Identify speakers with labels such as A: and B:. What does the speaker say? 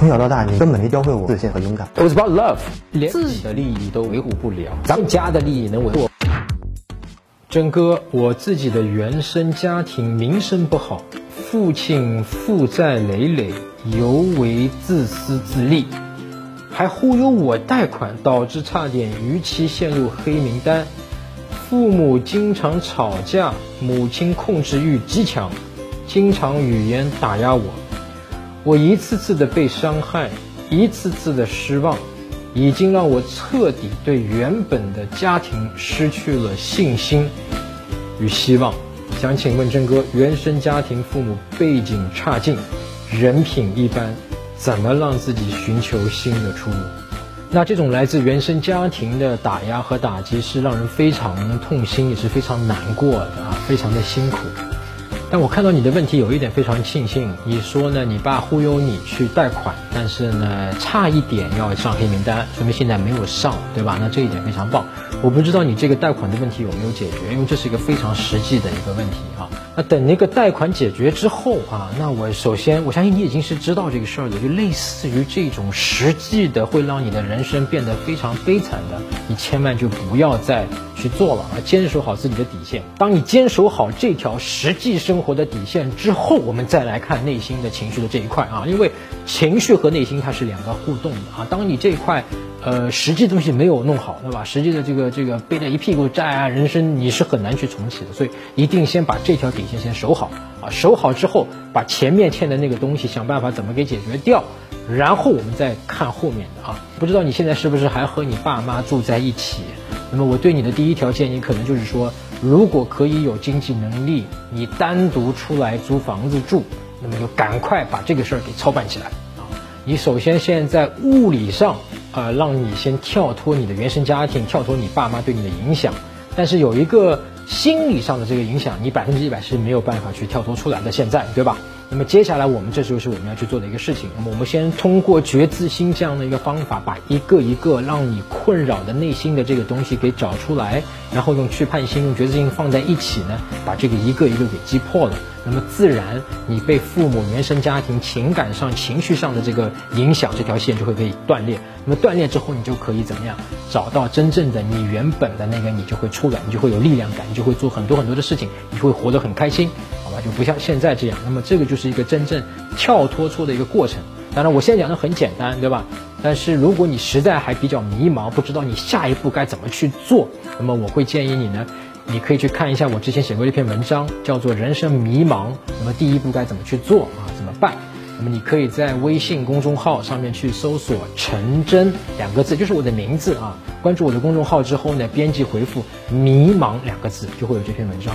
A: 从小到大，你根本没教会我自信和勇敢。
B: It was about love，连自己的利益都维护不了，咱们家的利益能维护？真哥，我自己的原生家庭名声不好，父亲负债累累，尤为自私自利，还忽悠我贷款，导致差点逾期陷入黑名单。父母经常吵架，母亲控制欲极强，经常语言打压我。我一次次的被伤害，一次次的失望，已经让我彻底对原本的家庭失去了信心与希望。想请问真哥，原生家庭父母背景差劲，人品一般，怎么让自己寻求新的出路？那这种来自原生家庭的打压和打击，是让人非常痛心，也是非常难过的啊，非常的辛苦。但我看到你的问题有一点非常庆幸，你说呢？你爸忽悠你去贷款，但是呢，差一点要上黑名单，说明现在没有上，对吧？那这一点非常棒。我不知道你这个贷款的问题有没有解决，因为这是一个非常实际的一个问题啊。那等那个贷款解决之后啊，那我首先我相信你已经是知道这个事儿的，就类似于这种实际的会让你的人生变得非常悲惨的，你千万就不要再去做了啊！坚守好自己的底线。当你坚守好这条实际生活的底线之后，我们再来看内心的情绪的这一块啊，因为情绪和内心它是两个互动的啊。当你这一块。呃，实际东西没有弄好，对吧？实际的这个这个背了一屁股债啊，人生你是很难去重启的，所以一定先把这条底线先守好啊，守好之后，把前面欠的那个东西想办法怎么给解决掉，然后我们再看后面的啊。不知道你现在是不是还和你爸妈住在一起？那么我对你的第一条建议可能就是说，如果可以有经济能力，你单独出来租房子住，那么就赶快把这个事儿给操办起来啊。你首先现在物理上。呃，让你先跳脱你的原生家庭，跳脱你爸妈对你的影响，但是有一个心理上的这个影响，你百分之一百是没有办法去跳脱出来的。现在，对吧？那么接下来我们这就是我们要去做的一个事情。那么我们先通过觉自心这样的一个方法，把一个一个让你困扰的内心的这个东西给找出来，然后用去判心、用觉自心放在一起呢，把这个一个一个给击破了。那么自然，你被父母原生家庭情感上、情绪上的这个影响，这条线就会被断裂。那么断裂之后，你就可以怎么样？找到真正的你原本的那个你就会出来，你就会有力量感，你就会做很多很多的事情，你会活得很开心。就不像现在这样，那么这个就是一个真正跳脱出的一个过程。当然，我现在讲的很简单，对吧？但是如果你实在还比较迷茫，不知道你下一步该怎么去做，那么我会建议你呢，你可以去看一下我之前写过一篇文章，叫做《人生迷茫》，那么第一步该怎么去做啊？怎么办？那么你可以在微信公众号上面去搜索“陈真”两个字，就是我的名字啊。关注我的公众号之后呢，编辑回复“迷茫”两个字，就会有这篇文章。